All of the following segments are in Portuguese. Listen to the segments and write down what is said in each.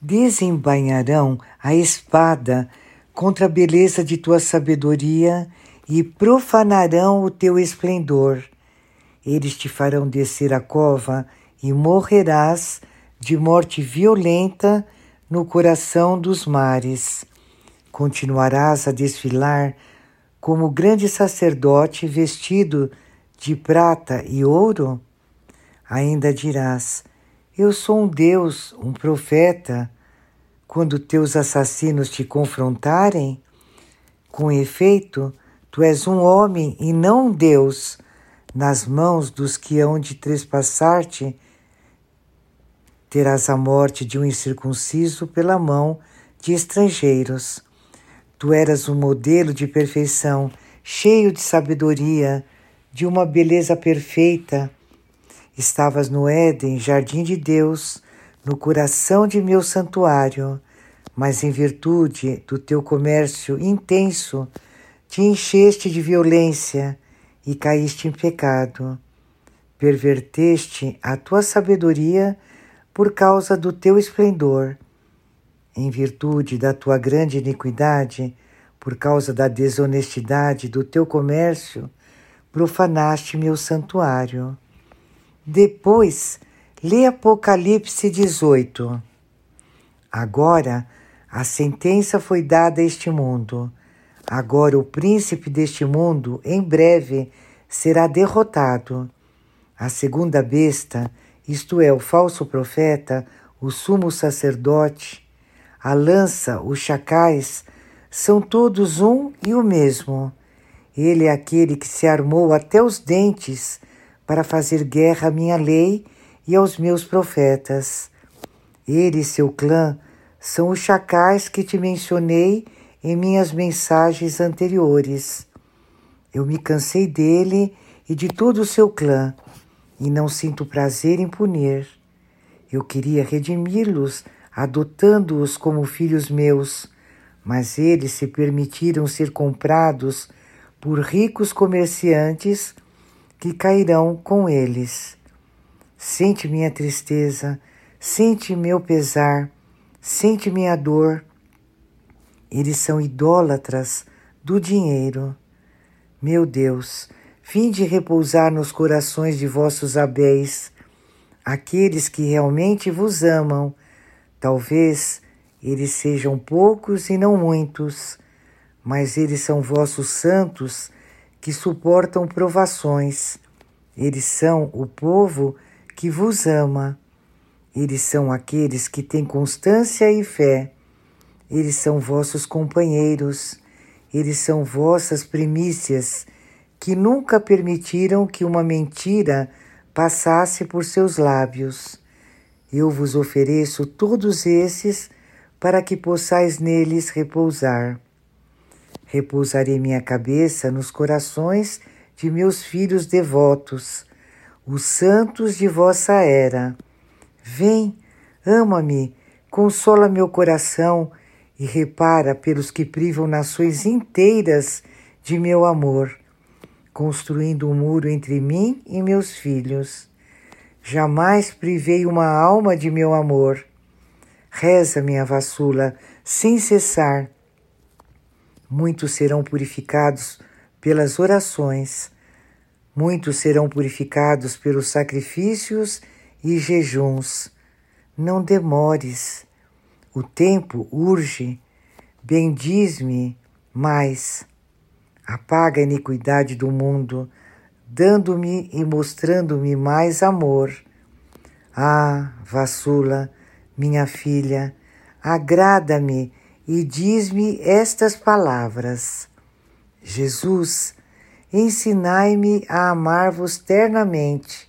desembainharão a espada contra a beleza de tua sabedoria e profanarão o teu esplendor. Eles te farão descer a cova e morrerás de morte violenta no coração dos mares. Continuarás a desfilar como grande sacerdote vestido de prata e ouro? Ainda dirás: Eu sou um Deus, um profeta. Quando teus assassinos te confrontarem, com efeito, tu és um homem e não um Deus, nas mãos dos que hão de trespassar-te terás a morte de um incircunciso pela mão de estrangeiros. Tu eras um modelo de perfeição, cheio de sabedoria, de uma beleza perfeita. Estavas no Éden, jardim de Deus, no coração de meu santuário, mas em virtude do teu comércio intenso, te encheste de violência e caíste em pecado. Perverteste a tua sabedoria por causa do teu esplendor. Em virtude da tua grande iniquidade, por causa da desonestidade do teu comércio, profanaste meu santuário. Depois, lê Apocalipse 18. Agora, a sentença foi dada a este mundo. Agora, o príncipe deste mundo, em breve, será derrotado. A segunda besta isto é, o falso profeta, o sumo sacerdote, a lança, os chacais, são todos um e o mesmo. Ele é aquele que se armou até os dentes para fazer guerra à minha lei e aos meus profetas. Ele e seu clã são os chacais que te mencionei em minhas mensagens anteriores. Eu me cansei dele e de todo o seu clã e não sinto prazer em punir. Eu queria redimi-los, adotando-os como filhos meus, mas eles se permitiram ser comprados por ricos comerciantes que cairão com eles. Sente minha tristeza, sente meu pesar, sente minha dor. Eles são idólatras do dinheiro. Meu Deus, Vinde repousar nos corações de vossos abéis, aqueles que realmente vos amam. Talvez eles sejam poucos e não muitos, mas eles são vossos santos que suportam provações. Eles são o povo que vos ama. Eles são aqueles que têm constância e fé. Eles são vossos companheiros. Eles são vossas primícias que nunca permitiram que uma mentira passasse por seus lábios. Eu vos ofereço todos esses para que possais neles repousar. Repousarei minha cabeça nos corações de meus filhos devotos, os santos de vossa era. Vem, ama-me, consola meu coração e repara pelos que privam nações inteiras de meu amor construindo um muro entre mim e meus filhos. Jamais privei uma alma de meu amor. Reza, minha vassula, sem cessar. Muitos serão purificados pelas orações, muitos serão purificados pelos sacrifícios e jejuns. Não demores, o tempo urge. Bendiz-me mais. Apaga a iniquidade do mundo, dando-me e mostrando-me mais amor. Ah, vassula, minha filha, agrada-me e diz-me estas palavras. Jesus, ensinai-me a amar-vos ternamente.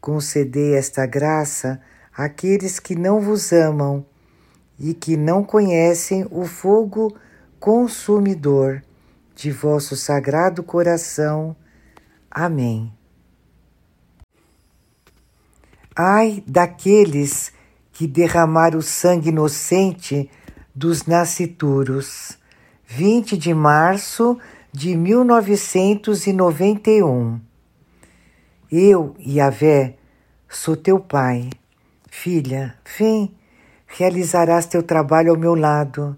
Concedei esta graça àqueles que não vos amam e que não conhecem o fogo consumidor de vosso sagrado coração. Amém. Ai daqueles que derramaram o sangue inocente dos nascituros. 20 de março de 1991. Eu, Yahvé, sou teu pai. Filha, vem, realizarás teu trabalho ao meu lado.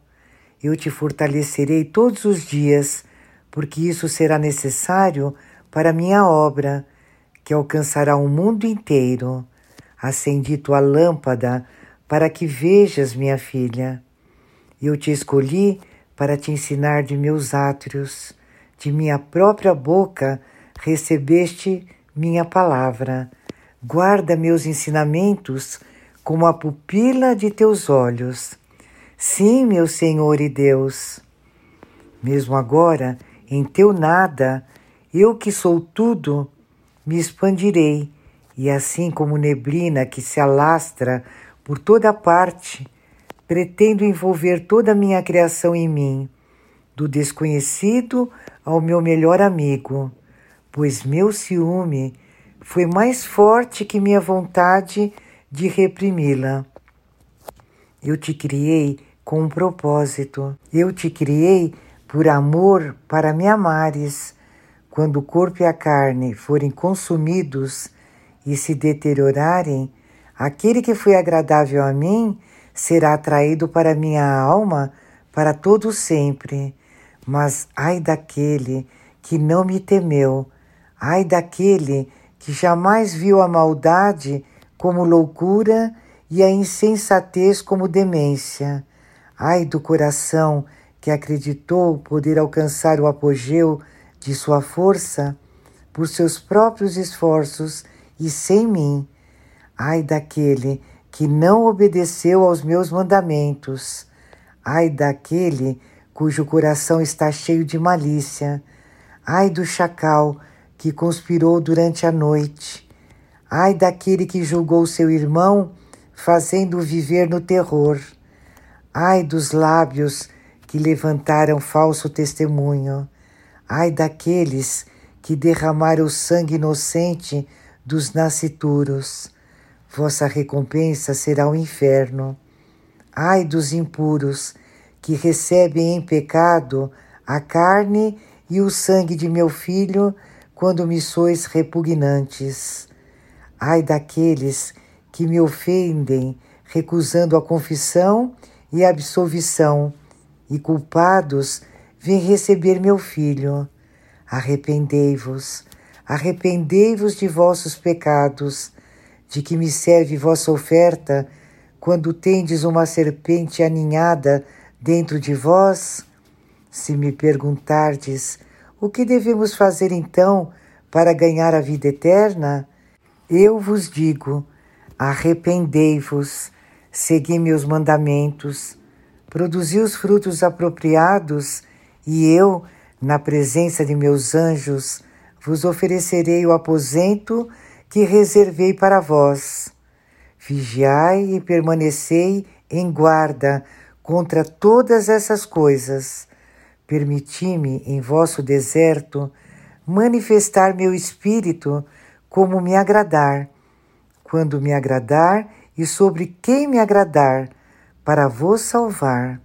Eu te fortalecerei todos os dias, porque isso será necessário para minha obra, que alcançará o mundo inteiro. Acendi tua lâmpada para que vejas, minha filha. Eu te escolhi para te ensinar de meus átrios, de minha própria boca recebeste minha palavra. Guarda meus ensinamentos como a pupila de teus olhos. Sim, meu Senhor e Deus. Mesmo agora, em teu nada, eu que sou tudo, me expandirei, e assim como neblina que se alastra por toda parte, pretendo envolver toda a minha criação em mim, do desconhecido ao meu melhor amigo, pois meu ciúme foi mais forte que minha vontade de reprimi-la. Eu te criei com um propósito. Eu te criei por amor para me amares. Quando o corpo e a carne forem consumidos e se deteriorarem, aquele que foi agradável a mim será atraído para minha alma para todo sempre. Mas ai daquele que não me temeu, ai daquele que jamais viu a maldade como loucura e a insensatez como demência. Ai do coração que acreditou poder alcançar o apogeu de sua força por seus próprios esforços e sem mim. Ai daquele que não obedeceu aos meus mandamentos. Ai daquele cujo coração está cheio de malícia. Ai do chacal que conspirou durante a noite. Ai daquele que julgou seu irmão, fazendo-o viver no terror. Ai dos lábios que levantaram falso testemunho. Ai daqueles que derramaram o sangue inocente dos nascituros. Vossa recompensa será o inferno. Ai dos impuros que recebem em pecado a carne e o sangue de meu filho quando me sois repugnantes. Ai daqueles que me ofendem, recusando a confissão e a absolvição, e culpados vêm receber meu filho. Arrependei-vos, arrependei-vos de vossos pecados, de que me serve vossa oferta quando tendes uma serpente aninhada dentro de vós? Se me perguntardes, o que devemos fazer então para ganhar a vida eterna? Eu vos digo: arrependei-vos, segui meus mandamentos, produzi os frutos apropriados, e eu, na presença de meus anjos, vos oferecerei o aposento que reservei para vós. Vigiai e permanecei em guarda contra todas essas coisas. Permiti-me em vosso deserto manifestar meu espírito como me agradar, quando me agradar e sobre quem me agradar, para vos salvar.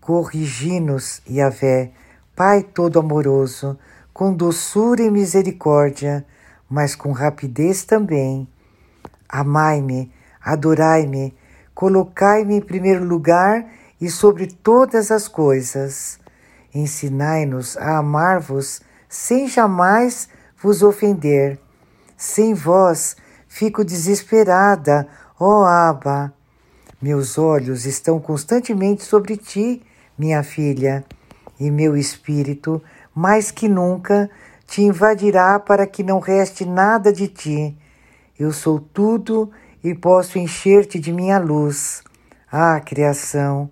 Corrigi-nos, Yahvé, Pai todo amoroso, com doçura e misericórdia, mas com rapidez também. Amai-me, adorai-me, colocai-me em primeiro lugar e sobre todas as coisas. Ensinai-nos a amar-vos sem jamais vos ofender sem vós fico desesperada, ó oh Aba. Meus olhos estão constantemente sobre ti, minha filha, e meu espírito, mais que nunca, te invadirá para que não reste nada de ti. Eu sou tudo e posso encher-te de minha luz. Ah, criação,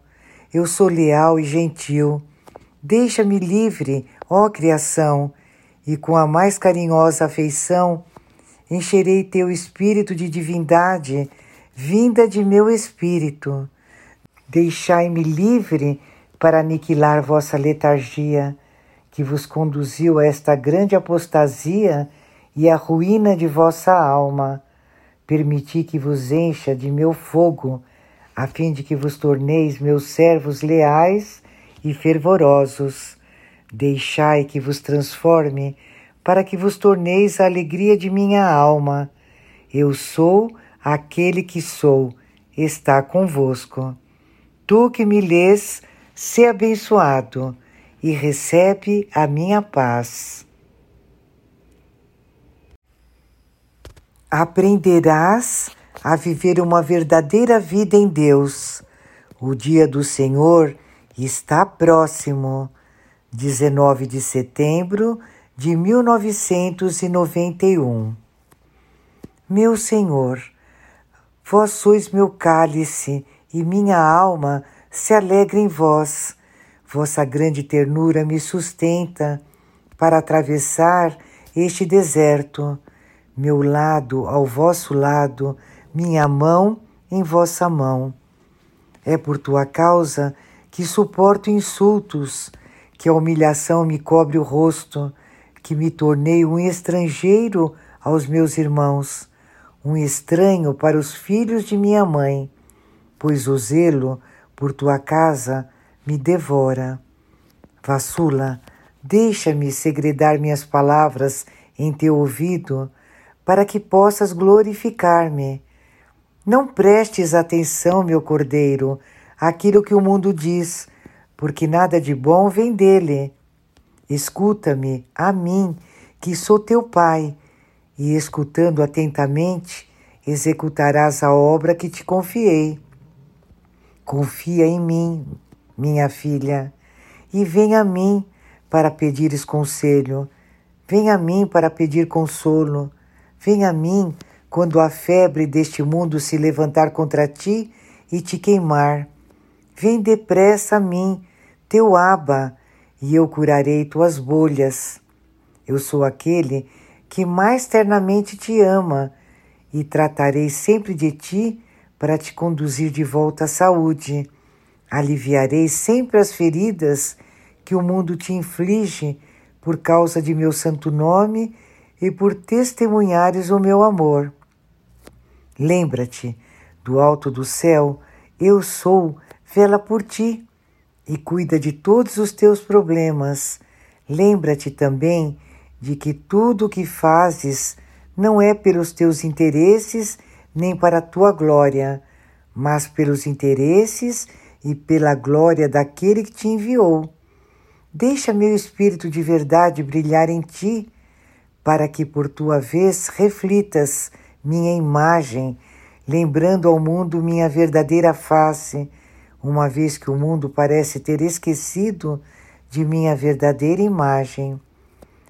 eu sou leal e gentil. Deixa-me livre, ó criação, e com a mais carinhosa afeição encherei teu espírito de divindade, vinda de meu espírito. Deixai-me livre para aniquilar vossa letargia, que vos conduziu a esta grande apostasia e a ruína de vossa alma. Permiti que vos encha de meu fogo, a fim de que vos torneis meus servos leais e fervorosos. Deixai que vos transforme para que vos torneis a alegria de minha alma. Eu sou aquele que sou, está convosco. Tu que me lês, se abençoado e recebe a minha paz. Aprenderás a viver uma verdadeira vida em Deus. O dia do Senhor está próximo. 19 de setembro de 1991. Meu Senhor, vós sois meu cálice e minha alma se alegra em vós. Vossa grande ternura me sustenta para atravessar este deserto. Meu lado ao vosso lado, minha mão em vossa mão. É por tua causa que suporto insultos, que a humilhação me cobre o rosto, que me tornei um estrangeiro aos meus irmãos, um estranho para os filhos de minha mãe, pois o zelo por tua casa me devora. Vassula, deixa-me segredar minhas palavras em teu ouvido, para que possas glorificar-me. Não prestes atenção, meu cordeiro, àquilo que o mundo diz, porque nada de bom vem dele. Escuta-me, a mim, que sou teu pai, e escutando atentamente, executarás a obra que te confiei. Confia em mim, minha filha, e vem a mim para pedires conselho, vem a mim para pedir consolo, vem a mim quando a febre deste mundo se levantar contra ti e te queimar. Vem depressa a mim, teu aba, e eu curarei tuas bolhas. Eu sou aquele que mais ternamente te ama e tratarei sempre de ti para te conduzir de volta à saúde. Aliviarei sempre as feridas que o mundo te inflige por causa de meu santo nome e por testemunhares o meu amor. Lembra-te, do alto do céu, eu sou, vela por ti e cuida de todos os teus problemas. Lembra-te também de que tudo o que fazes não é pelos teus interesses nem para a tua glória, mas pelos interesses e pela glória daquele que te enviou. Deixa meu espírito de verdade brilhar em ti, para que por tua vez reflitas minha imagem, lembrando ao mundo minha verdadeira face, uma vez que o mundo parece ter esquecido de minha verdadeira imagem.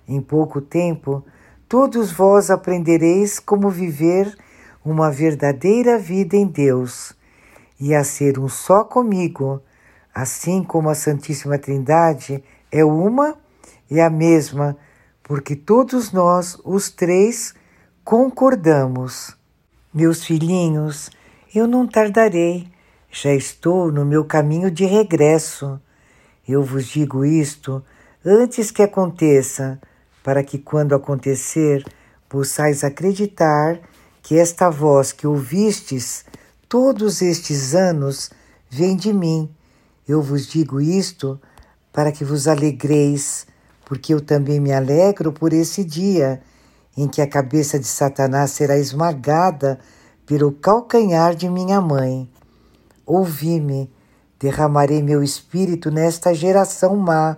Em pouco tempo, todos vós aprendereis como viver uma verdadeira vida em Deus e a ser um só comigo, assim como a Santíssima Trindade é uma e a mesma, porque todos nós, os três, concordamos. Meus filhinhos, eu não tardarei, já estou no meu caminho de regresso. Eu vos digo isto antes que aconteça, para que quando acontecer, possais acreditar que esta voz que ouvistes todos estes anos vem de mim. Eu vos digo isto para que vos alegreis, porque eu também me alegro por esse dia em que a cabeça de Satanás será esmagada pelo calcanhar de minha mãe. Ouvi-me, derramarei meu espírito nesta geração má,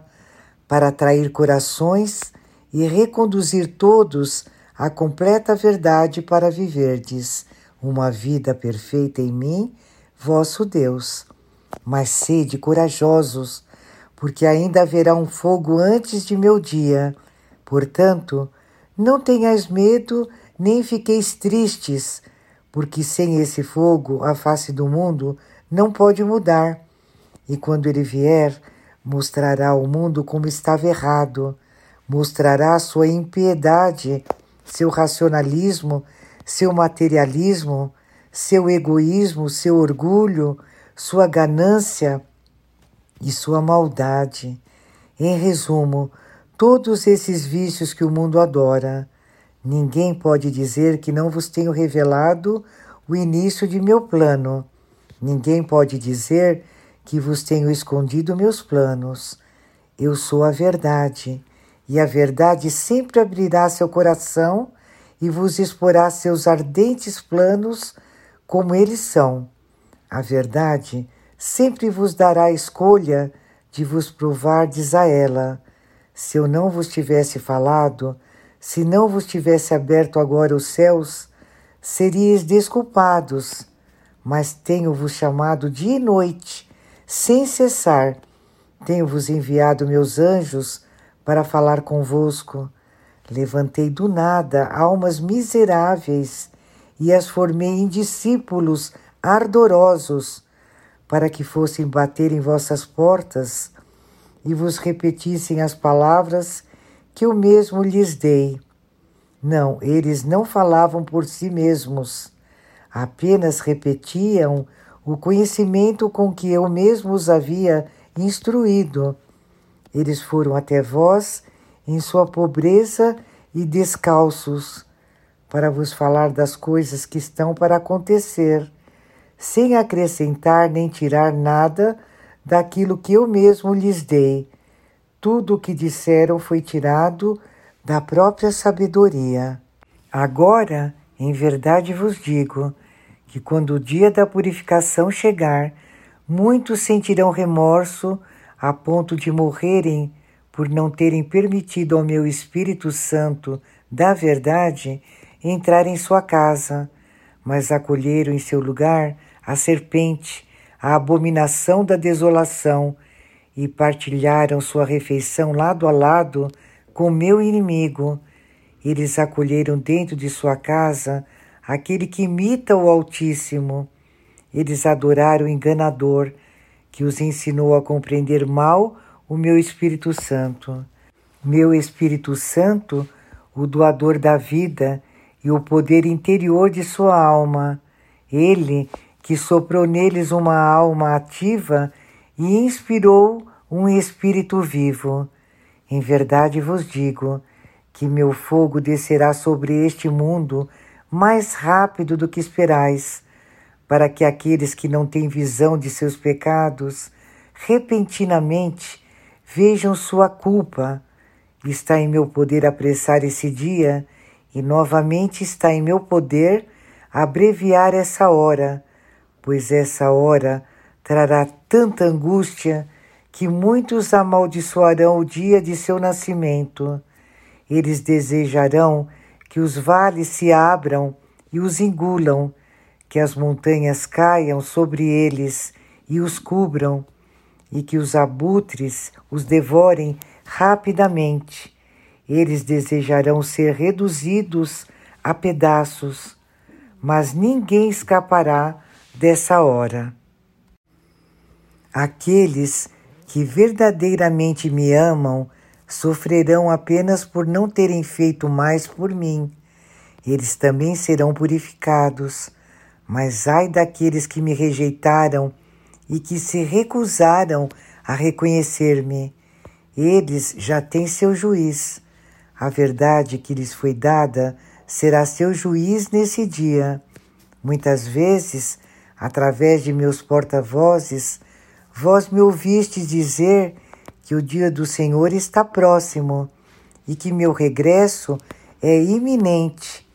para atrair corações e reconduzir todos a completa verdade para viverdes uma vida perfeita em mim, vosso Deus. Mas sede corajosos, porque ainda haverá um fogo antes de meu dia. Portanto, não tenhais medo, nem fiqueis tristes, porque sem esse fogo a face do mundo não pode mudar. E quando ele vier, mostrará ao mundo como estava errado, mostrará sua impiedade seu racionalismo, seu materialismo, seu egoísmo, seu orgulho, sua ganância e sua maldade. Em resumo, todos esses vícios que o mundo adora. Ninguém pode dizer que não vos tenho revelado o início de meu plano. Ninguém pode dizer que vos tenho escondido meus planos. Eu sou a verdade e a verdade sempre abrirá seu coração e vos exporá seus ardentes planos como eles são. A verdade sempre vos dará a escolha de vos provardes a ela. Se eu não vos tivesse falado, se não vos tivesse aberto agora os céus, seríeis desculpados. Mas tenho-vos chamado dia e noite, sem cessar. Tenho-vos enviado meus anjos para falar convosco. Levantei do nada almas miseráveis e as formei em discípulos ardorosos, para que fossem bater em vossas portas e vos repetissem as palavras que eu mesmo lhes dei. Não, eles não falavam por si mesmos, apenas repetiam o conhecimento com que eu mesmo os havia instruído. Eles foram até vós em sua pobreza e descalços, para vos falar das coisas que estão para acontecer, sem acrescentar nem tirar nada daquilo que eu mesmo lhes dei. Tudo o que disseram foi tirado da própria sabedoria. Agora, em verdade vos digo, que quando o dia da purificação chegar, muitos sentirão remorso a ponto de morrerem por não terem permitido ao meu Espírito Santo da verdade entrar em sua casa, mas acolheram em seu lugar a serpente, a abominação da desolação, e partilharam sua refeição lado a lado com meu inimigo. Eles acolheram dentro de sua casa aquele que imita o Altíssimo. Eles adoraram o enganador, que os ensinou a compreender mal o meu Espírito Santo. Meu Espírito Santo, o doador da vida e o poder interior de sua alma. Ele que soprou neles uma alma ativa e inspirou um espírito vivo. Em verdade vos digo que meu fogo descerá sobre este mundo mais rápido do que esperais, para que aqueles que não têm visão de seus pecados repentinamente vejam sua culpa. Está em meu poder apressar esse dia e novamente está em meu poder abreviar essa hora, pois essa hora trará tanta angústia que muitos amaldiçoarão o dia de seu nascimento. Eles desejarão que os vales se abram e os engulam, que as montanhas caiam sobre eles e os cubram e que os abutres os devorem rapidamente. Eles desejarão ser reduzidos a pedaços, mas ninguém escapará dessa hora. Aqueles que verdadeiramente me amam sofrerão apenas por não terem feito mais por mim. Eles também serão purificados. Mas ai daqueles que me rejeitaram e que se recusaram a reconhecer-me. Eles já têm seu juiz. A verdade que lhes foi dada será seu juiz nesse dia. Muitas vezes, através de meus porta-vozes, vós me ouvistes dizer que o dia do Senhor está próximo e que meu regresso é iminente.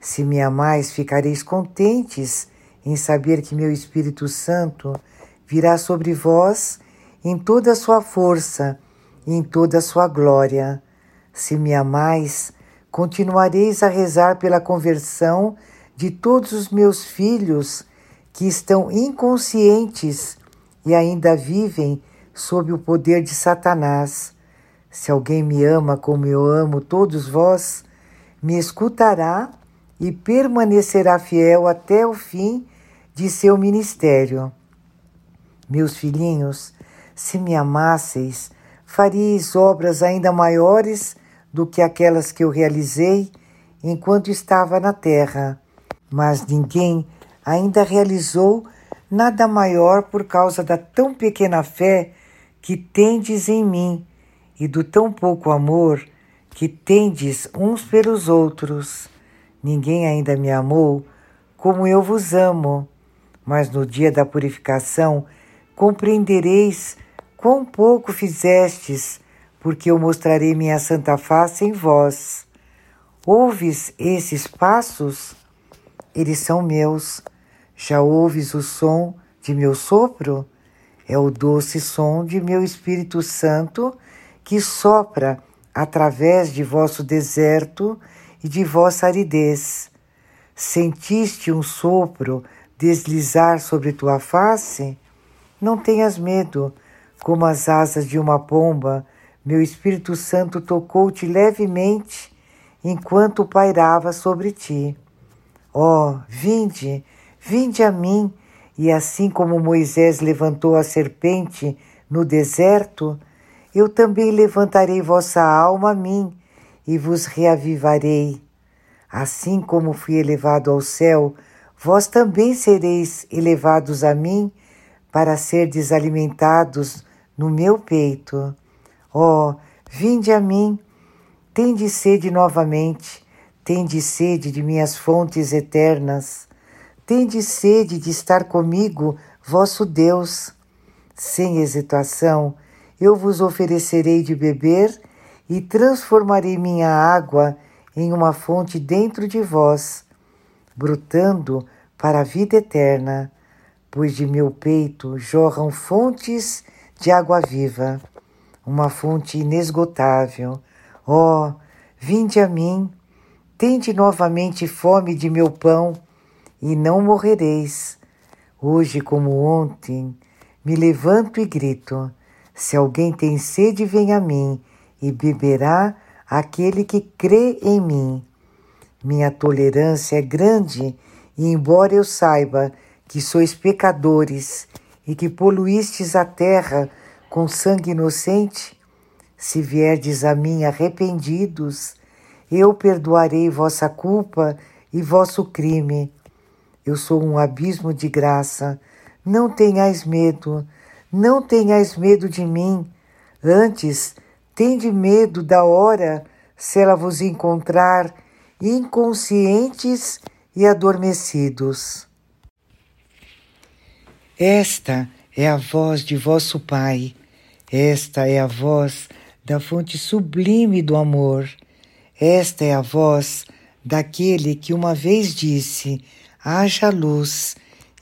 Se me amais, ficareis contentes em saber que meu Espírito Santo virá sobre vós em toda a sua força e em toda a sua glória. Se me amais, continuareis a rezar pela conversão de todos os meus filhos que estão inconscientes e ainda vivem sob o poder de Satanás. Se alguém me ama como eu amo todos vós, me escutará e permanecerá fiel até o fim de seu ministério. Meus filhinhos, se me amasseis, faríeis obras ainda maiores do que aquelas que eu realizei enquanto estava na terra. Mas ninguém ainda realizou nada maior por causa da tão pequena fé que tendes em mim e do tão pouco amor que tendes uns pelos outros. Ninguém ainda me amou como eu vos amo, mas no dia da purificação compreendereis quão pouco fizestes, porque eu mostrarei minha santa face em vós. Ouves esses passos? Eles são meus. Já ouves o som de meu sopro? É o doce som de meu Espírito Santo que sopra através de vosso deserto e de vossa aridez. Sentiste um sopro deslizar sobre tua face? Não tenhas medo, como as asas de uma pomba, meu Espírito Santo tocou-te levemente enquanto pairava sobre ti. Oh, vinde, vinde a mim, e assim como Moisés levantou a serpente no deserto, eu também levantarei vossa alma a mim e vos reavivarei. Assim como fui elevado ao céu, vós também sereis elevados a mim para ser desalimentados no meu peito. Oh, vinde a mim, tende sede novamente, tende sede de minhas fontes eternas, tende sede de estar comigo, vosso Deus. Sem hesitação, eu vos oferecerei de beber e transformarei minha água em uma fonte dentro de vós, brotando para a vida eterna, pois de meu peito jorram fontes de água viva, uma fonte inesgotável. Ó, oh, vinde a mim, tende novamente fome de meu pão, e não morrereis. Hoje, como ontem, me levanto e grito: se alguém tem sede, vem a mim, e beberá aquele que crê em mim. Minha tolerância é grande, e embora eu saiba que sois pecadores e que poluístes a terra com sangue inocente, se vierdes a mim arrependidos, eu perdoarei vossa culpa e vosso crime. Eu sou um abismo de graça. Não tenhais medo, não tenhais medo de mim, antes tende medo da hora se ela vos encontrar inconscientes e adormecidos. Esta é a voz de vosso Pai, esta é a voz da fonte sublime do amor, esta é a voz daquele que uma vez disse: haja luz,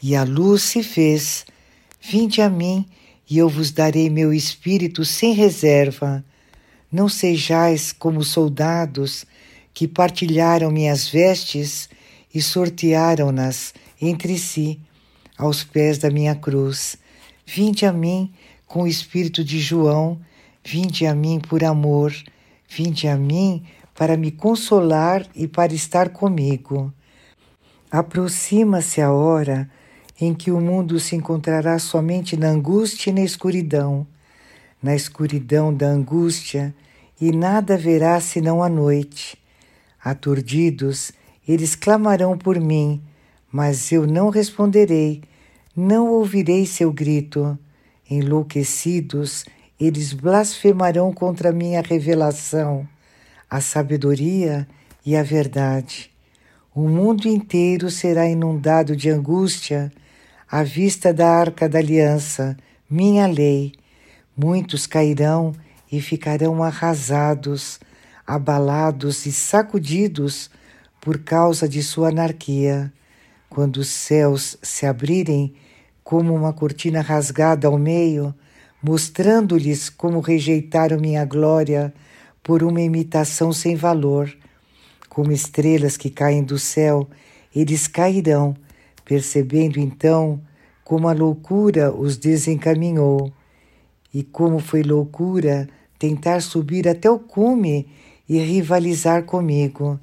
e a luz se fez. Vinde a mim e eu vos darei meu espírito sem reserva. Não sejais como soldados que partilharam minhas vestes e sortearam-nas entre si aos pés da minha cruz. Vinde a mim com o espírito de João, vinde a mim por amor, vinde a mim para me consolar e para estar comigo. Aproxima-se a hora em que o mundo se encontrará somente na angústia e na escuridão, na escuridão da angústia, e nada verá senão a noite. Aturdidos, eles clamarão por mim, mas eu não responderei, não ouvirei seu grito. Enlouquecidos, eles blasfemarão contra minha revelação, a sabedoria e a verdade. O mundo inteiro será inundado de angústia à vista da arca da aliança, minha lei, muitos cairão e ficarão arrasados, abalados e sacudidos por causa de sua anarquia. Quando os céus se abrirem como uma cortina rasgada ao meio, mostrando-lhes como rejeitaram minha glória por uma imitação sem valor, como estrelas que caem do céu, eles cairão percebendo então como a loucura os desencaminhou e como foi loucura tentar subir até o cume e rivalizar comigo.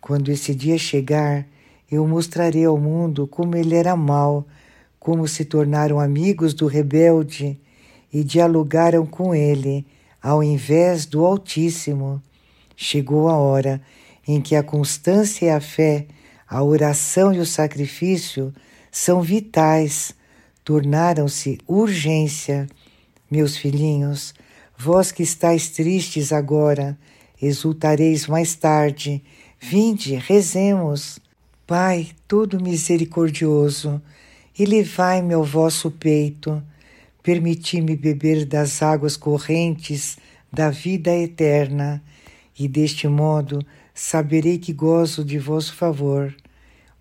Quando esse dia chegar, eu mostrarei ao mundo como ele era mau, como se tornaram amigos do rebelde e dialogaram com ele, ao invés do Altíssimo. Chegou a hora em que a constância e a fé a oração e o sacrifício são vitais, tornaram-se urgência. Meus filhinhos, vós que estáis tristes agora, exultareis mais tarde. Vinde, rezemos. Pai, todo misericordioso, elevai-me ao vosso peito, permiti-me beber das águas correntes da vida eterna, e deste modo saberei que gozo de vosso favor.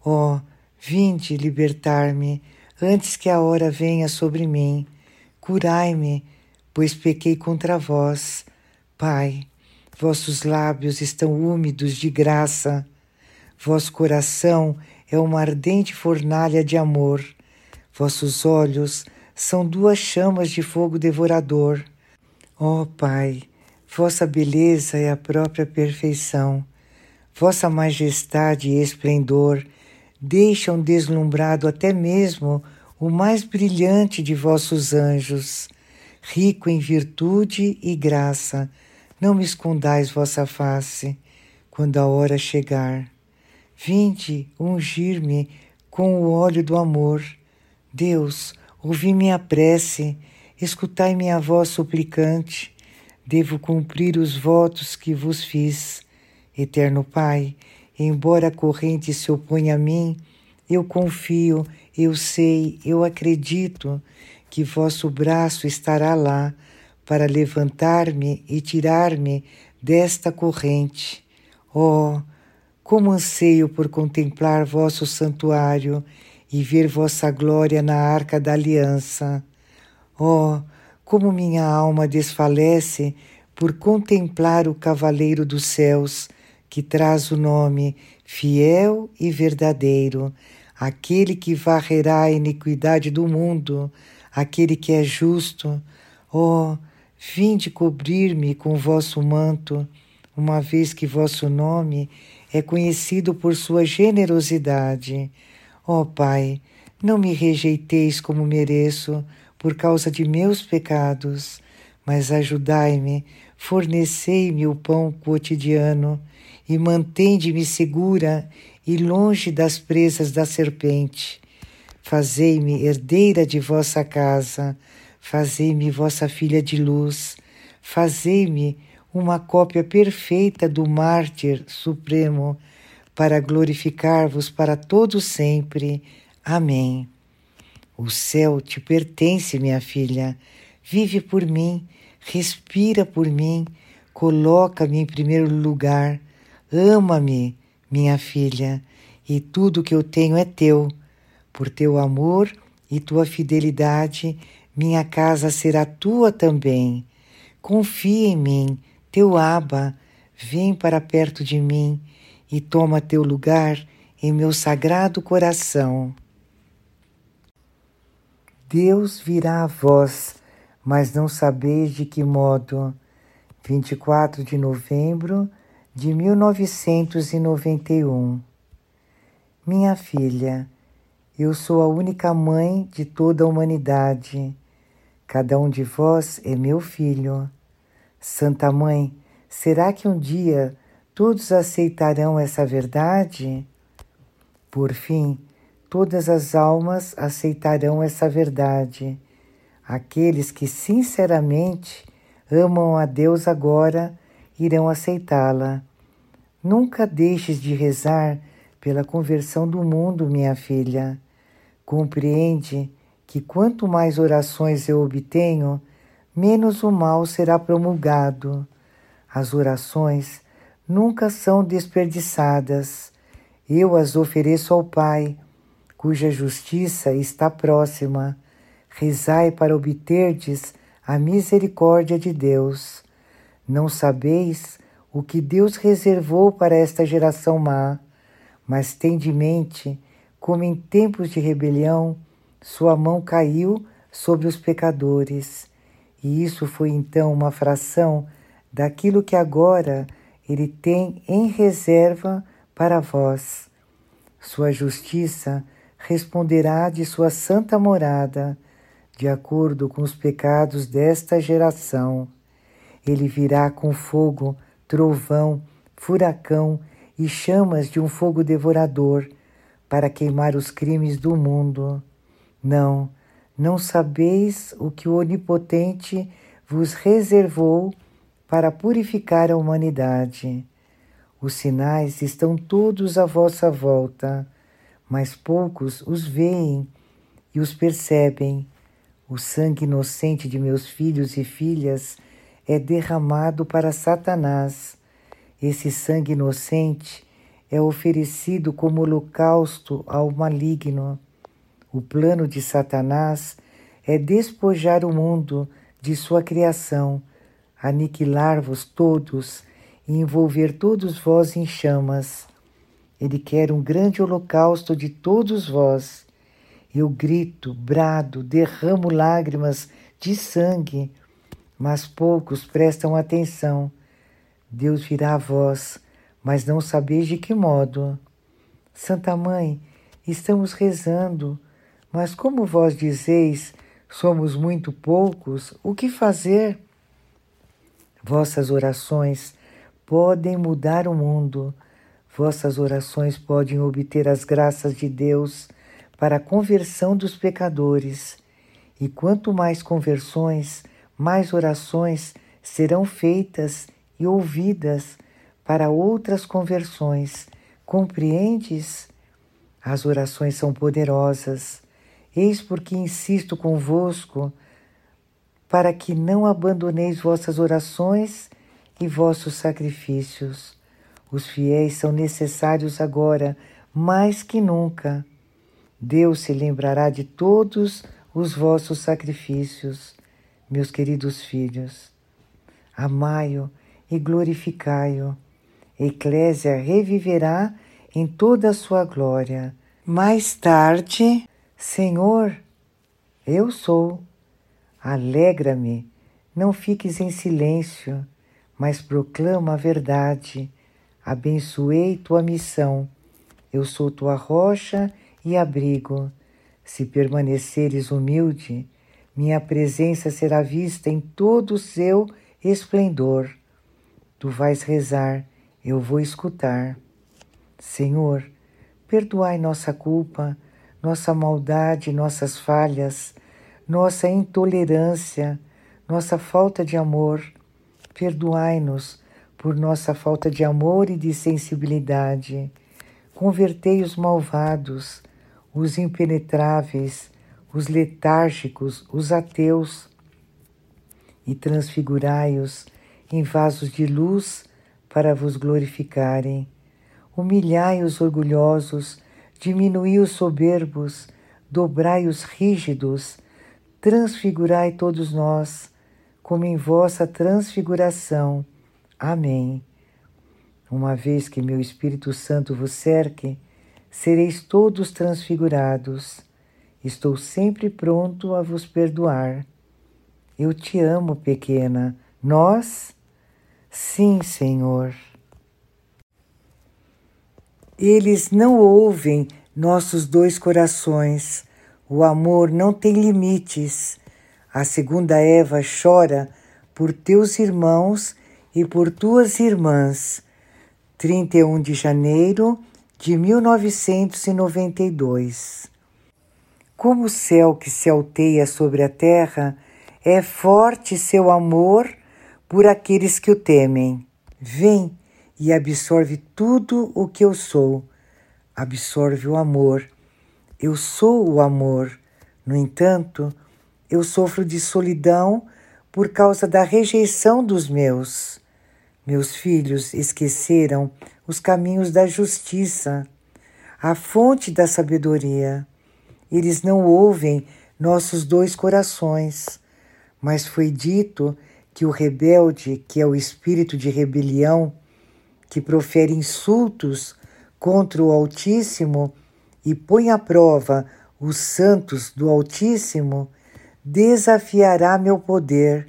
Ó, oh, vinde libertar-me antes que a hora venha sobre mim. Curai-me, pois pequei contra vós. Pai, vossos lábios estão úmidos de graça, vosso coração é uma ardente fornalha de amor, vossos olhos são duas chamas de fogo devorador. Ó oh, Pai, vossa beleza é a própria perfeição, vossa majestade e esplendor deixam deslumbrado até mesmo o mais brilhante de vossos anjos. Rico em virtude e graça, não me escondais vossa face quando a hora chegar. Vinde ungir-me com o óleo do amor. Deus, ouvi minha prece, escutai minha voz suplicante. Devo cumprir os votos que vos fiz. Eterno Pai, Embora a corrente se oponha a mim, eu confio, eu sei, eu acredito que vosso braço estará lá para levantar-me e tirar-me desta corrente. Oh, como anseio por contemplar vosso santuário e ver vossa glória na arca da aliança. Oh, como minha alma desfalece por contemplar o cavaleiro dos céus que traz o nome fiel e verdadeiro, aquele que varrerá a iniquidade do mundo, aquele que é justo. Oh, vinde cobrir-me com vosso manto, uma vez que vosso nome é conhecido por sua generosidade. Ó oh, Pai, não me rejeiteis como mereço por causa de meus pecados, mas ajudai-me, fornecei-me o pão cotidiano e mantende-me segura e longe das presas da serpente. Fazei-me herdeira de vossa casa, fazei-me vossa filha de luz, fazei-me uma cópia perfeita do mártir supremo, para glorificar-vos para todo sempre. Amém. O céu te pertence, minha filha. Vive por mim, respira por mim, coloca-me em primeiro lugar Ama-me, minha filha, e tudo que eu tenho é teu. Por teu amor e tua fidelidade, minha casa será tua também. Confia em mim, teu Aba, vem para perto de mim e toma teu lugar em meu sagrado coração. Deus virá a vós, mas não sabeis de que modo. 24 de novembro de 1991. Minha filha, eu sou a única mãe de toda a humanidade. Cada um de vós é meu filho. Santa Mãe, será que um dia todos aceitarão essa verdade? Por fim, todas as almas aceitarão essa verdade. Aqueles que sinceramente amam a Deus agora irão aceitá-la. Nunca deixes de rezar pela conversão do mundo, minha filha. Compreende que quanto mais orações eu obtenho, menos o mal será promulgado. As orações nunca são desperdiçadas. Eu as ofereço ao Pai, cuja justiça está próxima. Rezai para obterdes a misericórdia de Deus. Não sabeis o que Deus reservou para esta geração má, mas tende mente como em tempos de rebelião sua mão caiu sobre os pecadores, e isso foi então uma fração daquilo que agora ele tem em reserva para vós. Sua justiça responderá de sua santa morada, de acordo com os pecados desta geração. Ele virá com fogo, trovão, furacão e chamas de um fogo devorador para queimar os crimes do mundo. Não, não sabeis o que o Onipotente vos reservou para purificar a humanidade. Os sinais estão todos à vossa volta, mas poucos os veem e os percebem. O sangue inocente de meus filhos e filhas é derramado para Satanás. Esse sangue inocente é oferecido como holocausto ao maligno. O plano de Satanás é despojar o mundo de sua criação, aniquilar-vos todos e envolver todos vós em chamas. Ele quer um grande holocausto de todos vós. Eu grito, brado, derramo lágrimas de sangue, mas poucos prestam atenção. Deus virá a vós, mas não sabeis de que modo. Santa Mãe, estamos rezando, mas como vós dizeis, somos muito poucos, o que fazer? Vossas orações podem mudar o mundo. Vossas orações podem obter as graças de Deus para a conversão dos pecadores. E quanto mais conversões, mais orações serão feitas e ouvidas para outras conversões. Compreendes? As orações são poderosas. Eis porque insisto convosco para que não abandoneis vossas orações e vossos sacrifícios. Os fiéis são necessários agora, mais que nunca. Deus se lembrará de todos os vossos sacrifícios, meus queridos filhos. Amai-o e glorificai-o. Eclésia reviverá em toda a sua glória. Mais tarde, Senhor, eu sou. Alegra-me, não fiques em silêncio mas proclama a verdade. Abençoei tua missão. Eu sou tua rocha e abrigo. Se permaneceres humilde, minha presença será vista em todo o seu esplendor. Tu vais rezar, eu vou escutar. Senhor, perdoai nossa culpa, nossa maldade, nossas falhas, nossa intolerância, nossa falta de amor Perdoai-nos por nossa falta de amor e de sensibilidade. Convertei os malvados, os impenetráveis, os letárgicos, os ateus, e transfigurai-os em vasos de luz para vos glorificarem. Humilhai os orgulhosos, diminuí os soberbos, dobrai os rígidos, transfigurai todos nós como em vossa transfiguração. Amém. Uma vez que meu Espírito Santo vos cerque, sereis todos transfigurados. Estou sempre pronto a vos perdoar. Eu te amo, pequena. Nós? Sim, Senhor. Eles não ouvem nossos dois corações. O amor não tem limites. A segunda Eva chora por teus irmãos e por tuas irmãs. 31 de janeiro de 1992. Como o céu que se alteia sobre a terra, é forte seu amor por aqueles que o temem. Vem e absorve tudo o que eu sou. Absorve o amor. Eu sou o amor. No entanto, eu sofro de solidão por causa da rejeição dos meus. Meus filhos esqueceram os caminhos da justiça, a fonte da sabedoria. Eles não ouvem nossos dois corações, mas foi dito que o rebelde, que é o espírito de rebelião, que profere insultos contra o Altíssimo e põe à prova os santos do Altíssimo, desafiará meu poder.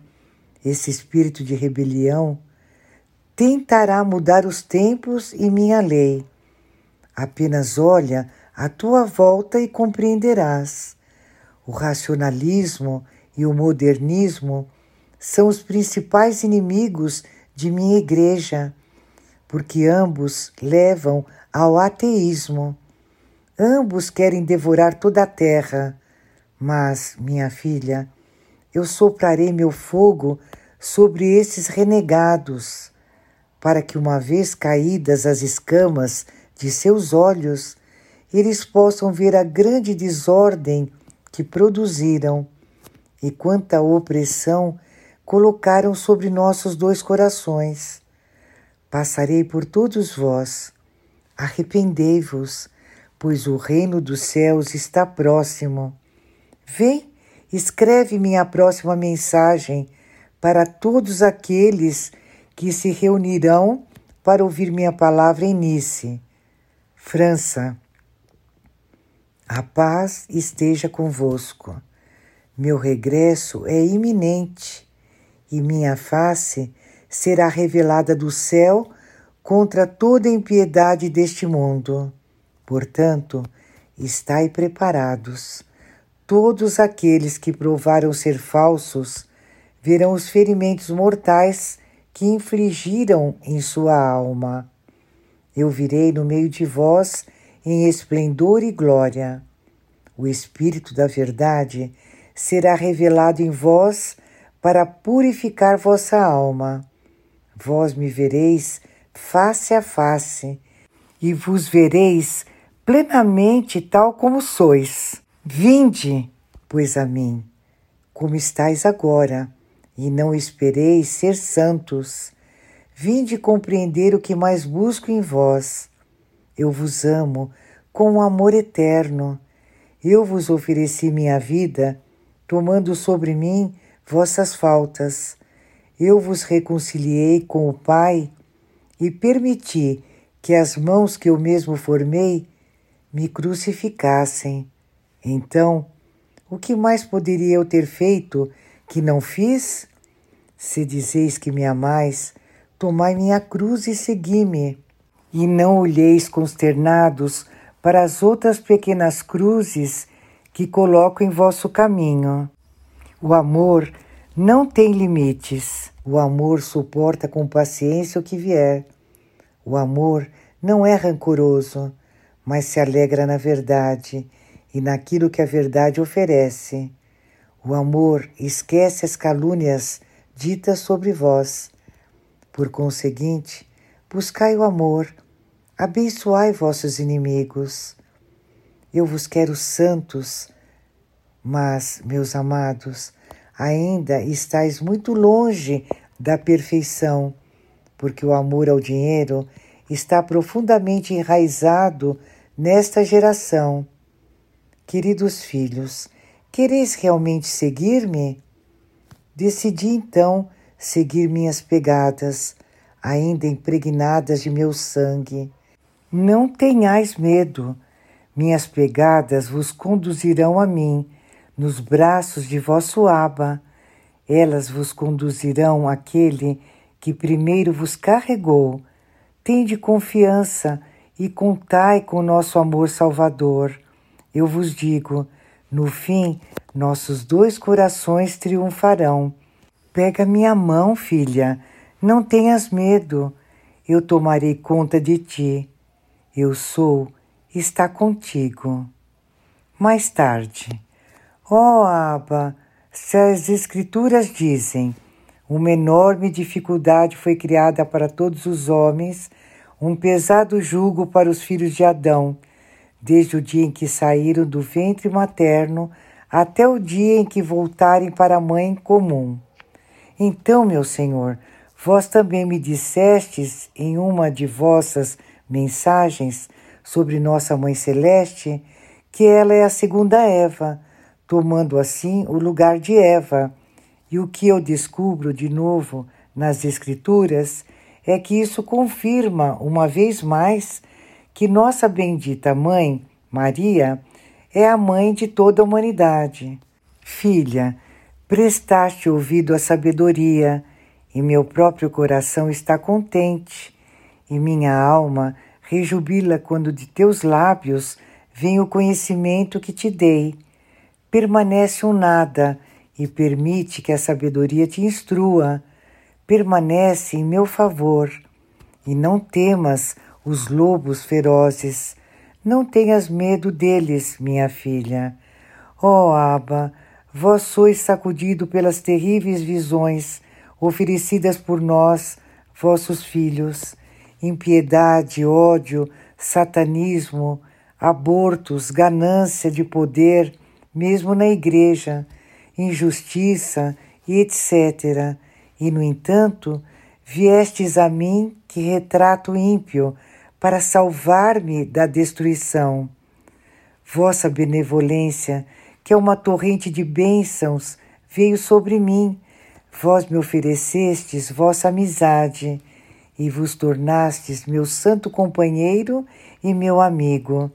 Esse espírito de rebelião tentará mudar os tempos e minha lei. Apenas olha à tua volta e compreenderás. O racionalismo e o modernismo são os principais inimigos de minha igreja, porque ambos levam ao ateísmo. Ambos querem devorar toda a terra. Mas, minha filha, eu soprarei meu fogo sobre esses renegados, para que, uma vez caídas as escamas de seus olhos, eles possam ver a grande desordem que produziram e quanta opressão colocaram sobre nossos dois corações. Passarei por todos vós, arrependei-vos, pois o reino dos céus está próximo. Vem, escreve minha próxima mensagem para todos aqueles que se reunirão para ouvir minha palavra em Nice. França. A paz esteja convosco. Meu regresso é iminente e minha face será revelada do céu contra toda impiedade deste mundo. Portanto, estai preparados. Todos aqueles que provaram ser falsos verão os ferimentos mortais que infligiram em sua alma. Eu virei no meio de vós em esplendor e glória. O Espírito da Verdade será revelado em vós para purificar vossa alma. Vós me vereis face a face e vos vereis plenamente tal como sois. Vinde, pois, a mim, como estáis agora, e não espereis ser santos. Vinde compreender o que mais busco em vós eu vos amo com um amor eterno. Eu vos ofereci minha vida, tomando sobre mim vossas faltas. Eu vos reconciliei com o Pai e permiti que as mãos que eu mesmo formei me crucificassem. Então, o que mais poderia eu ter feito que não fiz? Se dizeis que me amais, tomai minha cruz e segui-me e não olheis consternados para as outras pequenas cruzes que coloco em vosso caminho. O amor não tem limites. O amor suporta com paciência o que vier. O amor não é rancoroso, mas se alegra na verdade e naquilo que a verdade oferece. O amor esquece as calúnias ditas sobre vós. Por conseguinte, buscai o amor Abençoai vossos inimigos. Eu vos quero santos, mas, meus amados, ainda estáis muito longe da perfeição, porque o amor ao dinheiro está profundamente enraizado nesta geração. Queridos filhos, quereis realmente seguir-me? Decidi então seguir minhas pegadas, ainda impregnadas de meu sangue não tenhais medo, minhas pegadas vos conduzirão a mim, nos braços de vosso Aba. Elas vos conduzirão àquele que primeiro vos carregou. Tende confiança e contai com nosso amor salvador. Eu vos digo, no fim, nossos dois corações triunfarão. Pega minha mão, filha, não tenhas medo, eu tomarei conta de ti. Eu sou está contigo. Mais tarde, ó oh, Abba, se as Escrituras dizem, uma enorme dificuldade foi criada para todos os homens, um pesado jugo para os filhos de Adão, desde o dia em que saíram do ventre materno até o dia em que voltarem para a mãe comum. Então, meu Senhor, vós também me dissestes em uma de vossas mensagens sobre Nossa Mãe Celeste que ela é a segunda Eva, tomando assim o lugar de Eva. E o que eu descubro de novo nas Escrituras é que isso confirma, uma vez mais, que nossa bendita mãe, Maria, é a mãe de toda a humanidade. Filha, prestaste ouvido à sabedoria, e meu próprio coração está contente e minha alma rejubila quando de teus lábios vem o conhecimento que te dei. Permanece um nada e permite que a sabedoria te instrua. Permanece em meu favor e não temas os lobos ferozes. Não tenhas medo deles, minha filha. Ó oh, Aba, vós sois sacudido pelas terríveis visões oferecidas por nós, vossos filhos impiedade, ódio, satanismo, abortos, ganância de poder, mesmo na igreja, injustiça e etc. E, no entanto, viestes a mim que retrato ímpio para salvar-me da destruição. Vossa benevolência, que é uma torrente de bênçãos, veio sobre mim. Vós me oferecestes vossa amizade e vos tornastes meu santo companheiro e meu amigo.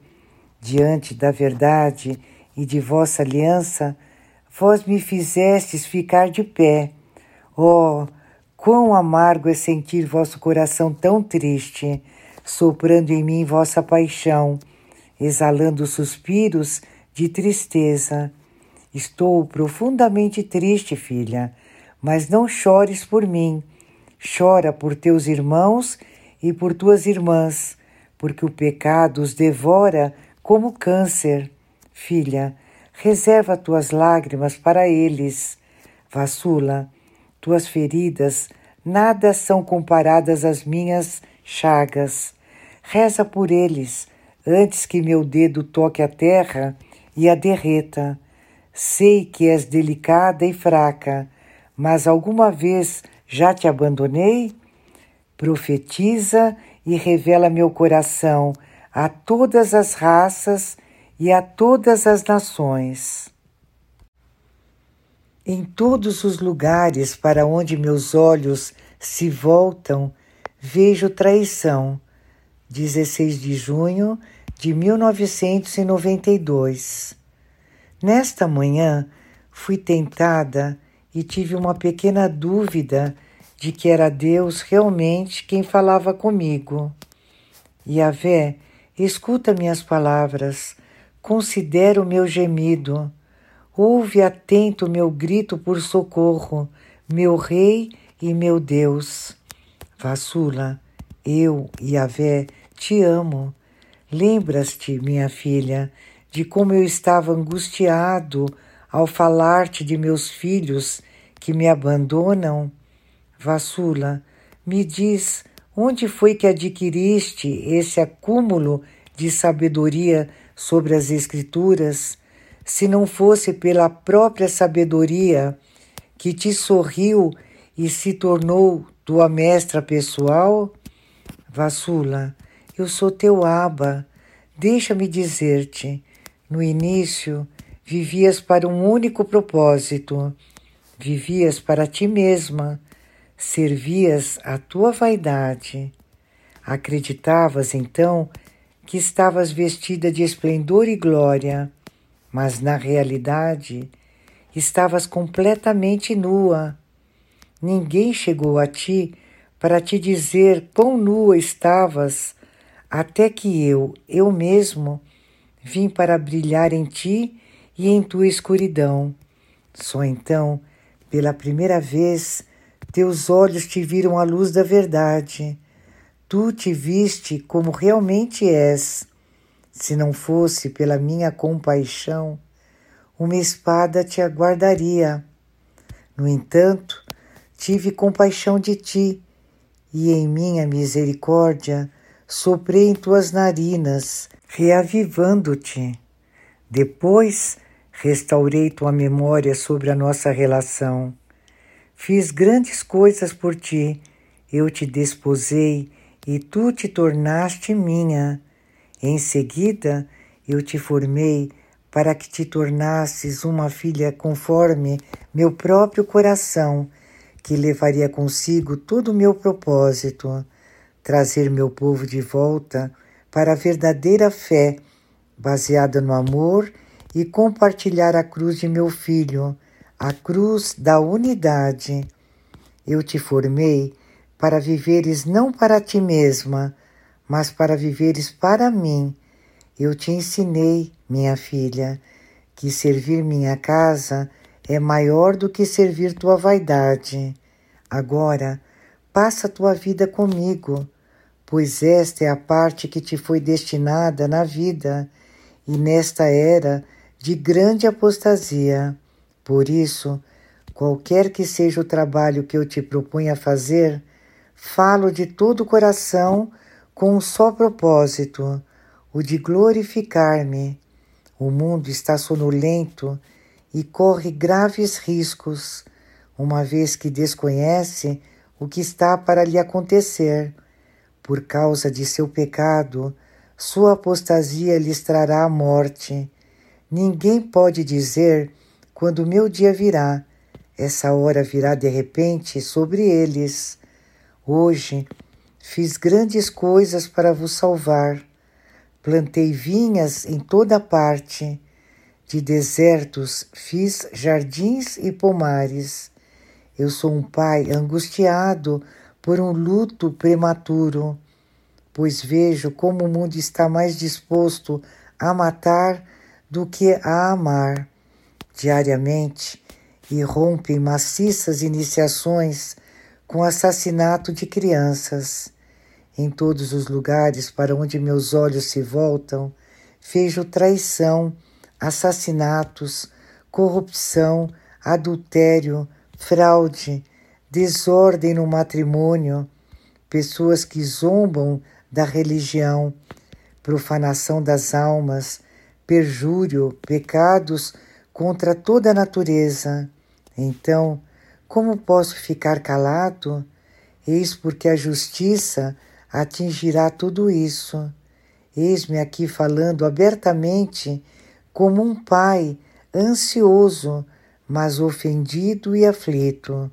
Diante da verdade e de vossa aliança, vós me fizestes ficar de pé. Oh, quão amargo é sentir vosso coração tão triste, soprando em mim vossa paixão, exalando suspiros de tristeza. Estou profundamente triste, filha, mas não chores por mim. Chora por teus irmãos e por tuas irmãs, porque o pecado os devora como câncer. Filha, reserva tuas lágrimas para eles. Vassula, tuas feridas nada são comparadas às minhas chagas. Reza por eles, antes que meu dedo toque a terra e a derreta. Sei que és delicada e fraca, mas alguma vez já te abandonei? Profetiza e revela meu coração a todas as raças e a todas as nações. Em todos os lugares para onde meus olhos se voltam, vejo traição. 16 de junho de 1992. Nesta manhã, fui tentada e tive uma pequena dúvida de que era Deus realmente quem falava comigo. Yahvé, escuta minhas palavras, considera o meu gemido, ouve atento meu grito por socorro, meu Rei e meu Deus. Vassula, eu, Yahvé, te amo. Lembras-te, minha filha, de como eu estava angustiado ao falar-te de meus filhos que me abandonam? Vassula, me diz onde foi que adquiriste esse acúmulo de sabedoria sobre as Escrituras, se não fosse pela própria sabedoria que te sorriu e se tornou tua mestra pessoal? Vassula, eu sou teu aba. Deixa-me dizer-te, no início vivias para um único propósito, vivias para ti mesma, servias a tua vaidade. Acreditavas então que estavas vestida de esplendor e glória, mas na realidade estavas completamente nua. Ninguém chegou a ti para te dizer quão nua estavas, até que eu, eu mesmo, vim para brilhar em ti e em tua escuridão. Só então, pela primeira vez, teus olhos te viram a luz da verdade. Tu te viste como realmente és. Se não fosse pela minha compaixão, uma espada te aguardaria. No entanto, tive compaixão de ti, e em minha misericórdia soprei em tuas narinas, reavivando-te. Depois Restaurei tua memória sobre a nossa relação. Fiz grandes coisas por ti. Eu te desposei e tu te tornaste minha. Em seguida, eu te formei para que te tornasses uma filha conforme meu próprio coração, que levaria consigo todo o meu propósito, trazer meu povo de volta para a verdadeira fé, baseada no amor e compartilhar a cruz de meu filho, a cruz da unidade. Eu te formei para viveres não para ti mesma, mas para viveres para mim. Eu te ensinei, minha filha, que servir minha casa é maior do que servir tua vaidade. Agora, passa tua vida comigo, pois esta é a parte que te foi destinada na vida, e nesta era de grande apostasia. Por isso, qualquer que seja o trabalho que eu te proponha fazer, falo de todo o coração com um só propósito, o de glorificar-me. O mundo está sonolento e corre graves riscos, uma vez que desconhece o que está para lhe acontecer. Por causa de seu pecado, sua apostasia lhes trará a morte. Ninguém pode dizer quando meu dia virá. Essa hora virá de repente sobre eles. Hoje fiz grandes coisas para vos salvar. Plantei vinhas em toda parte. De desertos fiz jardins e pomares. Eu sou um pai angustiado por um luto prematuro, pois vejo como o mundo está mais disposto a matar do que a amar. Diariamente irrompem maciças iniciações com assassinato de crianças. Em todos os lugares para onde meus olhos se voltam, vejo traição, assassinatos, corrupção, adultério, fraude, desordem no matrimônio, pessoas que zombam da religião, profanação das almas, perjúrio, pecados contra toda a natureza. Então, como posso ficar calado? Eis porque a justiça atingirá tudo isso. Eis-me aqui falando abertamente como um pai ansioso, mas ofendido e aflito.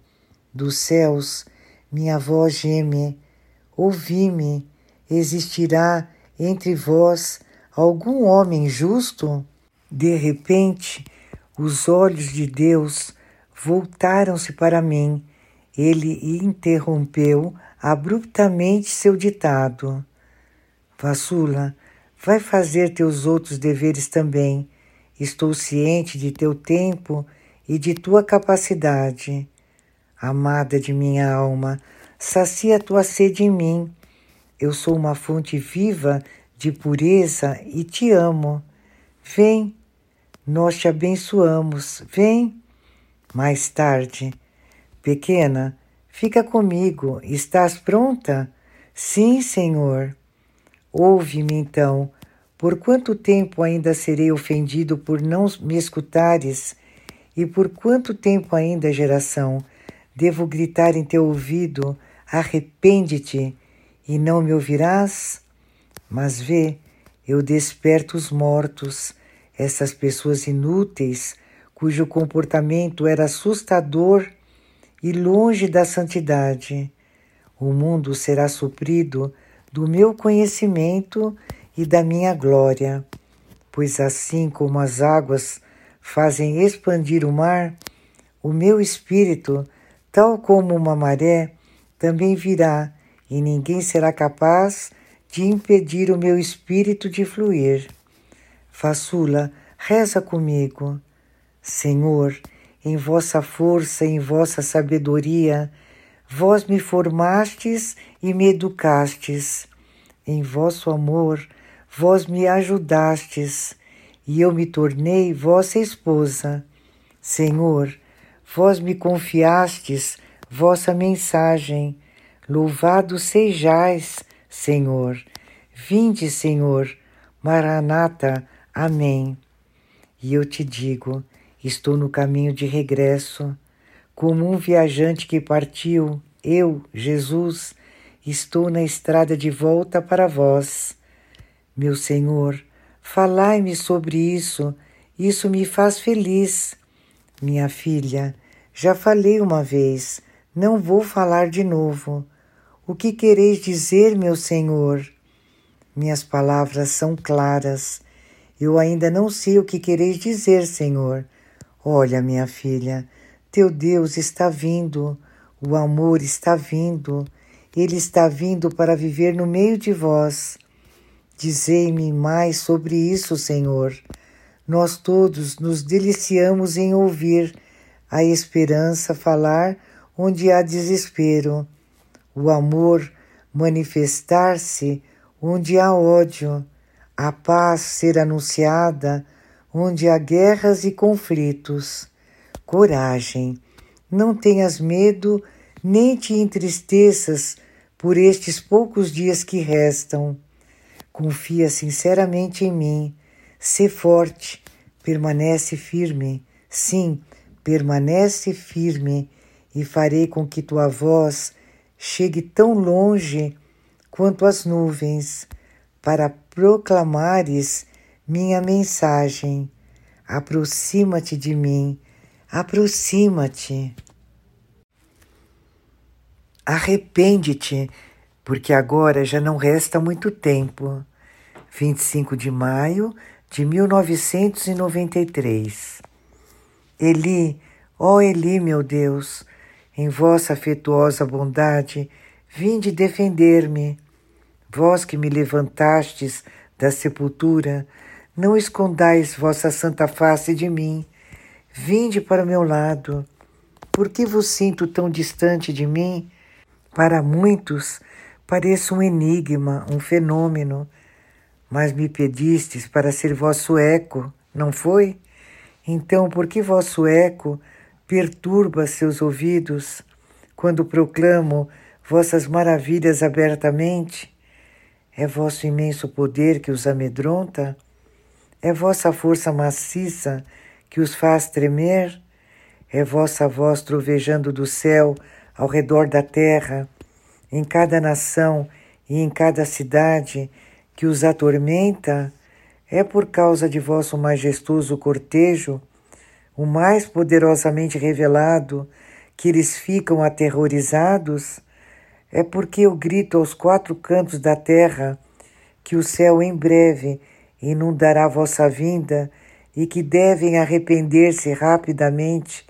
Dos céus, minha voz geme, ouvi-me, existirá entre vós algum homem justo? De repente, os olhos de Deus voltaram-se para mim. Ele interrompeu abruptamente seu ditado. Vassula, vai fazer teus outros deveres também. Estou ciente de teu tempo e de tua capacidade. Amada de minha alma, sacia tua sede em mim. Eu sou uma fonte viva de pureza e te amo. Vem, nós te abençoamos. Vem. Mais tarde, pequena, fica comigo. Estás pronta? Sim, Senhor. Ouve-me então. Por quanto tempo ainda serei ofendido por não me escutares? E por quanto tempo ainda, geração, devo gritar em teu ouvido: arrepende-te, e não me ouvirás? Mas vê, eu desperto os mortos, essas pessoas inúteis, cujo comportamento era assustador e longe da santidade. O mundo será suprido do meu conhecimento e da minha glória, pois assim como as águas fazem expandir o mar, o meu espírito, tal como uma maré, também virá, e ninguém será capaz de impedir o meu espírito de fluir. Façula, reza comigo. Senhor, em vossa força em vossa sabedoria, vós me formastes e me educastes. Em vosso amor, vós me ajudastes e eu me tornei vossa esposa. Senhor, vós me confiastes vossa mensagem. Louvado sejais, Senhor. Vinde, Senhor. Maranata. Amém. E eu te digo, estou no caminho de regresso. Como um viajante que partiu, eu, Jesus, estou na estrada de volta para vós. Meu Senhor, Falai-me sobre isso, isso me faz feliz. Minha filha, já falei uma vez, não vou falar de novo. O que quereis dizer, meu Senhor? Minhas palavras são claras. Eu ainda não sei o que quereis dizer, Senhor. Olha, minha filha, teu Deus está vindo, o amor está vindo, ele está vindo para viver no meio de vós. Dizei-me mais sobre isso, Senhor. Nós todos nos deliciamos em ouvir a esperança falar onde há desespero, o amor manifestar-se onde há ódio, a paz ser anunciada onde há guerras e conflitos. Coragem, não tenhas medo nem te entristeças por estes poucos dias que restam Confia sinceramente em mim. Sê forte, permanece firme. Sim, permanece firme e farei com que tua voz chegue tão longe quanto as nuvens. para proclamares minha mensagem. Aproxima-te de mim, aproxima-te. Arrepende-te, porque agora já não resta muito tempo. 25 de maio de 1993. Eli, ó Eli, meu Deus, em vossa afetuosa bondade, vinde defender-me. Vós que me levantastes da sepultura, não escondais vossa santa face de mim. Vinde para meu lado. Por que vos sinto tão distante de mim? Para muitos, pareço um enigma, um fenômeno, mas me pedistes para ser vosso eco, não foi? Então, por que vosso eco perturba seus ouvidos quando proclamo vossas maravilhas abertamente? É vosso imenso poder que os amedronta? É vossa força maciça que os faz tremer? É vossa voz trovejando do céu ao redor da terra, em cada nação e em cada cidade que os atormenta? É por causa de vosso majestoso cortejo, o mais poderosamente revelado, que eles ficam aterrorizados? É porque eu grito aos quatro cantos da terra que o céu em breve inundará vossa vinda e que devem arrepender-se rapidamente,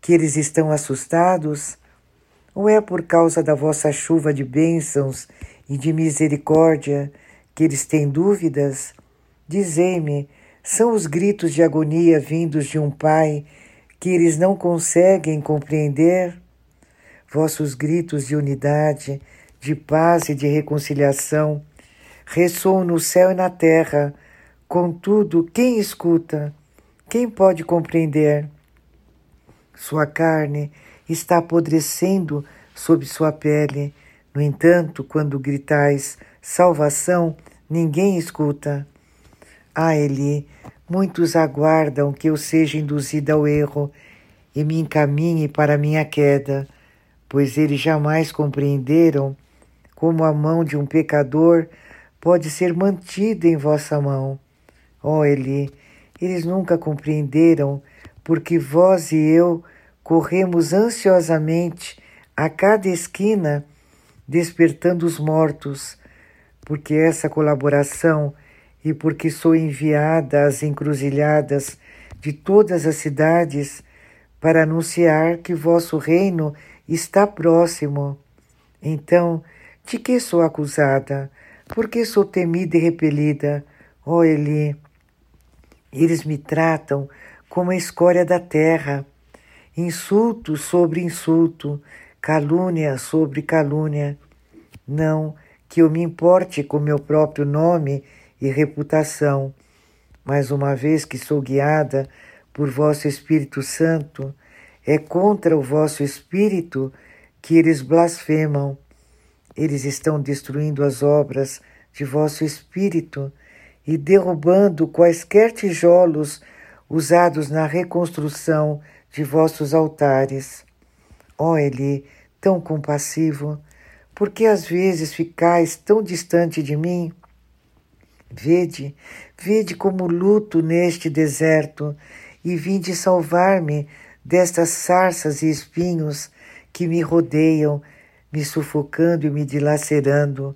que eles estão assustados? Ou é por causa da vossa chuva de bênçãos e de misericórdia que eles têm dúvidas? Dizei-me, são os gritos de agonia vindos de um pai que eles não conseguem compreender? Vossos gritos de unidade, de paz e de reconciliação ressoam no céu e na terra. Contudo, quem escuta? Quem pode compreender? Sua carne está apodrecendo sob sua pele. No entanto, quando gritais salvação, ninguém escuta. Ah, Eli, muitos aguardam que eu seja induzida ao erro e me encaminhe para minha queda, pois eles jamais compreenderam como a mão de um pecador pode ser mantida em vossa mão. Ó oh, Eli, eles nunca compreenderam porque vós e eu corremos ansiosamente a cada esquina, despertando os mortos, porque essa colaboração e porque sou enviada às encruzilhadas de todas as cidades para anunciar que vosso reino está próximo. Então, de que sou acusada? Por que sou temida e repelida? Ó oh, Eli, eles me tratam como a escória da terra, insulto sobre insulto, calúnia sobre calúnia. Não que eu me importe com meu próprio nome e reputação. Mas uma vez que sou guiada por vosso Espírito Santo, é contra o vosso Espírito que eles blasfemam. Eles estão destruindo as obras de vosso Espírito e derrubando quaisquer tijolos usados na reconstrução de vossos altares. Ó oh, Eli, tão compassivo, por que às vezes ficais tão distante de mim? Vede, vede como luto neste deserto, e vinde salvar-me destas sarças e espinhos que me rodeiam, me sufocando e me dilacerando.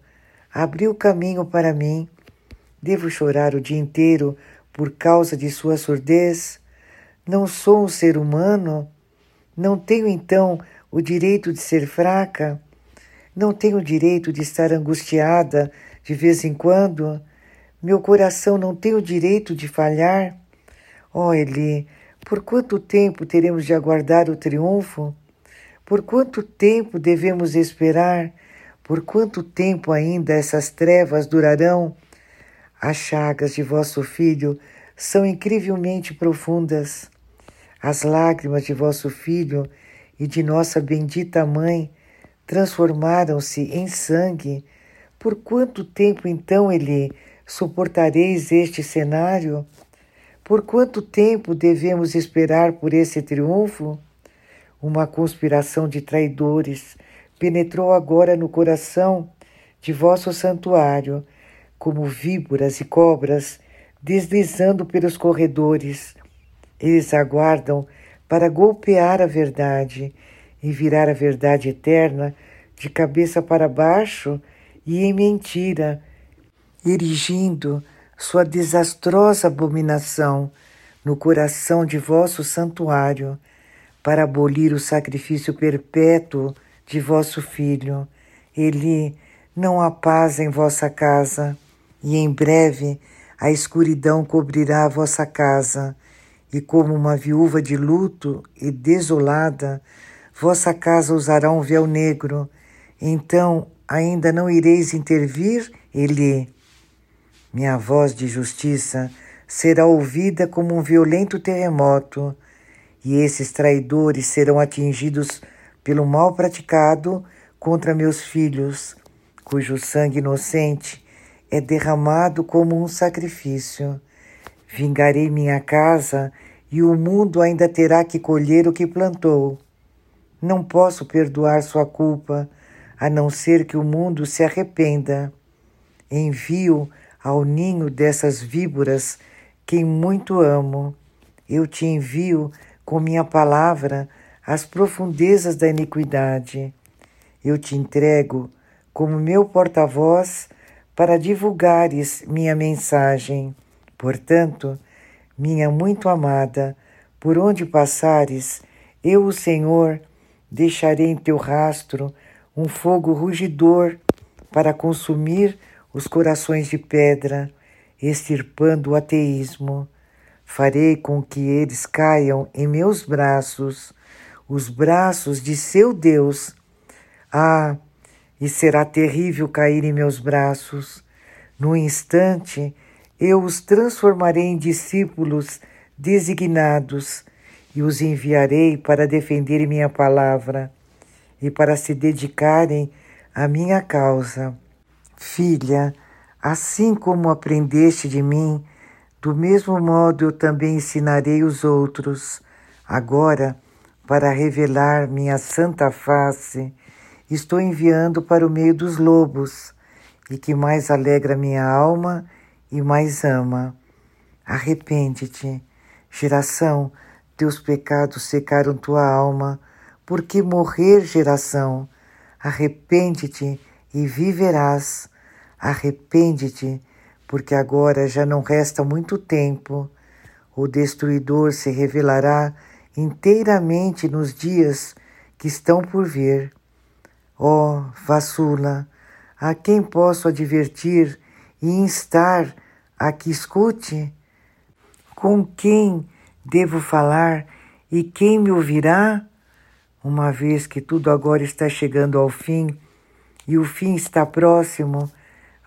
Abriu caminho para mim. Devo chorar o dia inteiro por causa de sua surdez? Não sou um ser humano? Não tenho então o direito de ser fraca? Não tenho o direito de estar angustiada de vez em quando? Meu coração não tem o direito de falhar? Oh, Eli, por quanto tempo teremos de aguardar o triunfo? Por quanto tempo devemos esperar? Por quanto tempo ainda essas trevas durarão? As chagas de vosso filho são incrivelmente profundas. As lágrimas de vosso filho e de nossa bendita mãe transformaram-se em sangue. Por quanto tempo então, Eli, Suportareis este cenário? Por quanto tempo devemos esperar por esse triunfo? Uma conspiração de traidores penetrou agora no coração de vosso santuário como víboras e cobras deslizando pelos corredores. Eles aguardam para golpear a verdade e virar a verdade eterna de cabeça para baixo e em mentira, erigindo sua desastrosa abominação no coração de vosso santuário, para abolir o sacrifício perpétuo de vosso filho. Ele não há paz em vossa casa, e em breve a escuridão cobrirá a vossa casa, e como uma viúva de luto e desolada, vossa casa usará um véu negro. Então ainda não ireis intervir, Ele. Minha voz de justiça será ouvida como um violento terremoto, e esses traidores serão atingidos pelo mal praticado contra meus filhos, cujo sangue inocente é derramado como um sacrifício. Vingarei minha casa e o mundo ainda terá que colher o que plantou. Não posso perdoar sua culpa, a não ser que o mundo se arrependa. Envio ao ninho dessas víboras quem muito amo. Eu te envio com minha palavra às profundezas da iniquidade. Eu te entrego como meu porta-voz para divulgares minha mensagem. Portanto, minha muito amada, por onde passares, eu, o Senhor, deixarei em teu rastro um fogo rugidor para consumir os corações de pedra extirpando o ateísmo. Farei com que eles caiam em meus braços, os braços de seu Deus. Ah, e será terrível cair em meus braços. No instante, eu os transformarei em discípulos designados e os enviarei para defender minha palavra e para se dedicarem à minha causa. Filha, Assim como aprendeste de mim, do mesmo modo eu também ensinarei os outros. Agora, para revelar minha santa face, estou enviando para o meio dos lobos, e que mais alegra minha alma e mais ama. Arrepende-te, geração, teus pecados secaram tua alma, por que morrer, geração? Arrepende-te e viverás Arrepende-te, porque agora já não resta muito tempo. O destruidor se revelará inteiramente nos dias que estão por vir. Ó oh, vassula, a quem posso advertir e instar a que escute? Com quem devo falar e quem me ouvirá? Uma vez que tudo agora está chegando ao fim e o fim está próximo,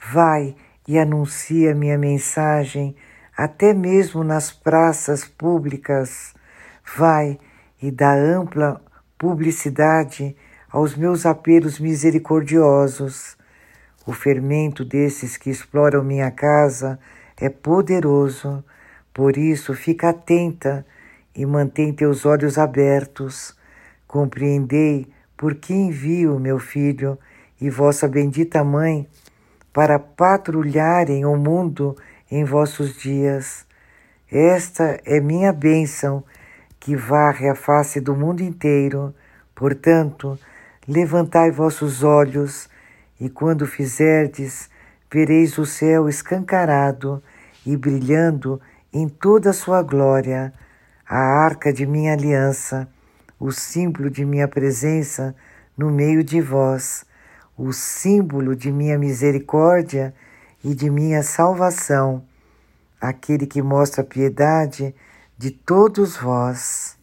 Vai e anuncia minha mensagem até mesmo nas praças públicas. Vai e dá ampla publicidade aos meus apelos misericordiosos. O fermento desses que exploram minha casa é poderoso, por isso fica atenta e mantém teus olhos abertos. Compreendei por que envio meu filho e vossa bendita mãe para patrulharem o mundo em vossos dias. Esta é minha bênção que varre a face do mundo inteiro. Portanto, levantai vossos olhos, e quando fizerdes, vereis o céu escancarado e brilhando em toda a sua glória, a arca de minha aliança, o símbolo de minha presença no meio de vós o símbolo de minha misericórdia e de minha salvação, aquele que mostra piedade de todos vós.